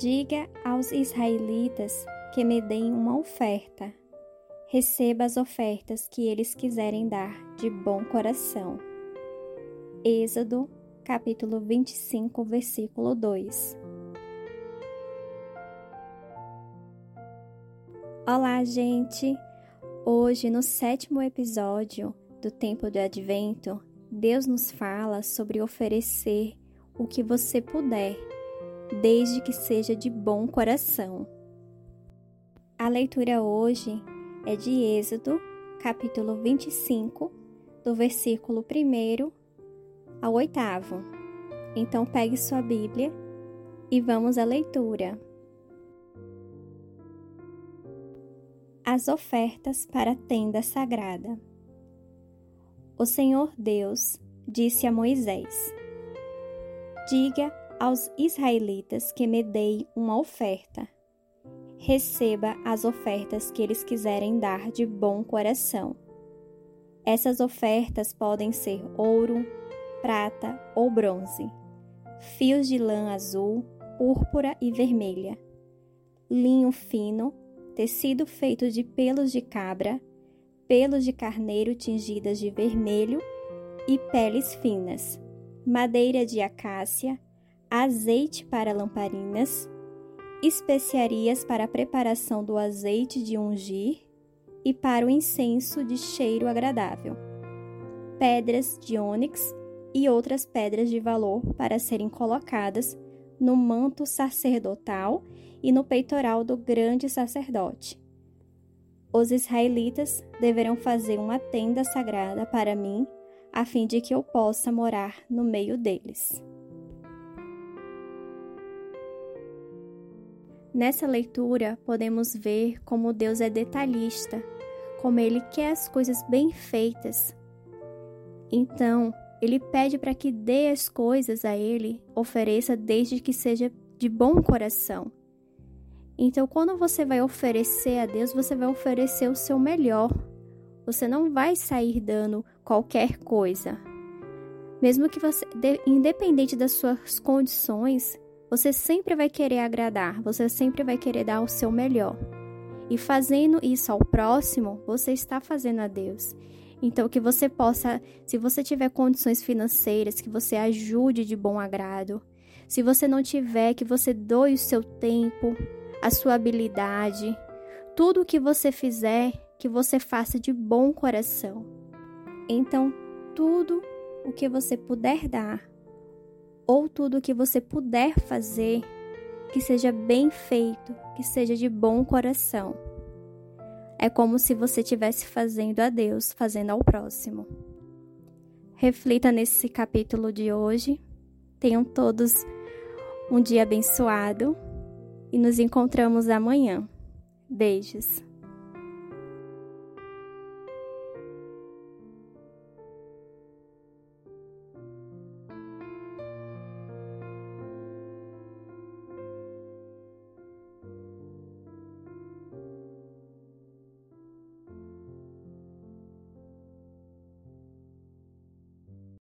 Diga aos israelitas que me deem uma oferta. Receba as ofertas que eles quiserem dar de bom coração. Êxodo, capítulo 25, versículo 2. Olá, gente! Hoje, no sétimo episódio do Tempo do Advento, Deus nos fala sobre oferecer o que você puder desde que seja de bom coração. A leitura hoje é de Êxodo, capítulo 25, do versículo 1 ao 8. Então pegue sua Bíblia e vamos à leitura. As ofertas para a tenda sagrada. O Senhor Deus disse a Moisés: Diga aos israelitas que me dei uma oferta. Receba as ofertas que eles quiserem dar de bom coração. Essas ofertas podem ser ouro, prata ou bronze, fios de lã azul, púrpura e vermelha, linho fino, tecido feito de pelos de cabra, pelos de carneiro tingidas de vermelho e peles finas, madeira de acácia, azeite para lamparinas, especiarias para a preparação do azeite de ungir e para o incenso de cheiro agradável, pedras de ônix e outras pedras de valor para serem colocadas no manto sacerdotal e no peitoral do grande sacerdote. Os israelitas deverão fazer uma tenda sagrada para mim, a fim de que eu possa morar no meio deles. Nessa leitura, podemos ver como Deus é detalhista, como Ele quer as coisas bem feitas. Então, Ele pede para que dê as coisas a Ele, ofereça desde que seja de bom coração. Então, quando você vai oferecer a Deus, você vai oferecer o seu melhor. Você não vai sair dando qualquer coisa. Mesmo que você, independente das suas condições, você sempre vai querer agradar, você sempre vai querer dar o seu melhor. E fazendo isso ao próximo, você está fazendo a Deus. Então, que você possa, se você tiver condições financeiras, que você ajude de bom agrado. Se você não tiver, que você doe o seu tempo, a sua habilidade, tudo o que você fizer, que você faça de bom coração. Então, tudo o que você puder dar, ou tudo o que você puder fazer, que seja bem feito, que seja de bom coração. É como se você estivesse fazendo a Deus, fazendo ao próximo. Reflita nesse capítulo de hoje. Tenham todos um dia abençoado e nos encontramos amanhã. Beijos.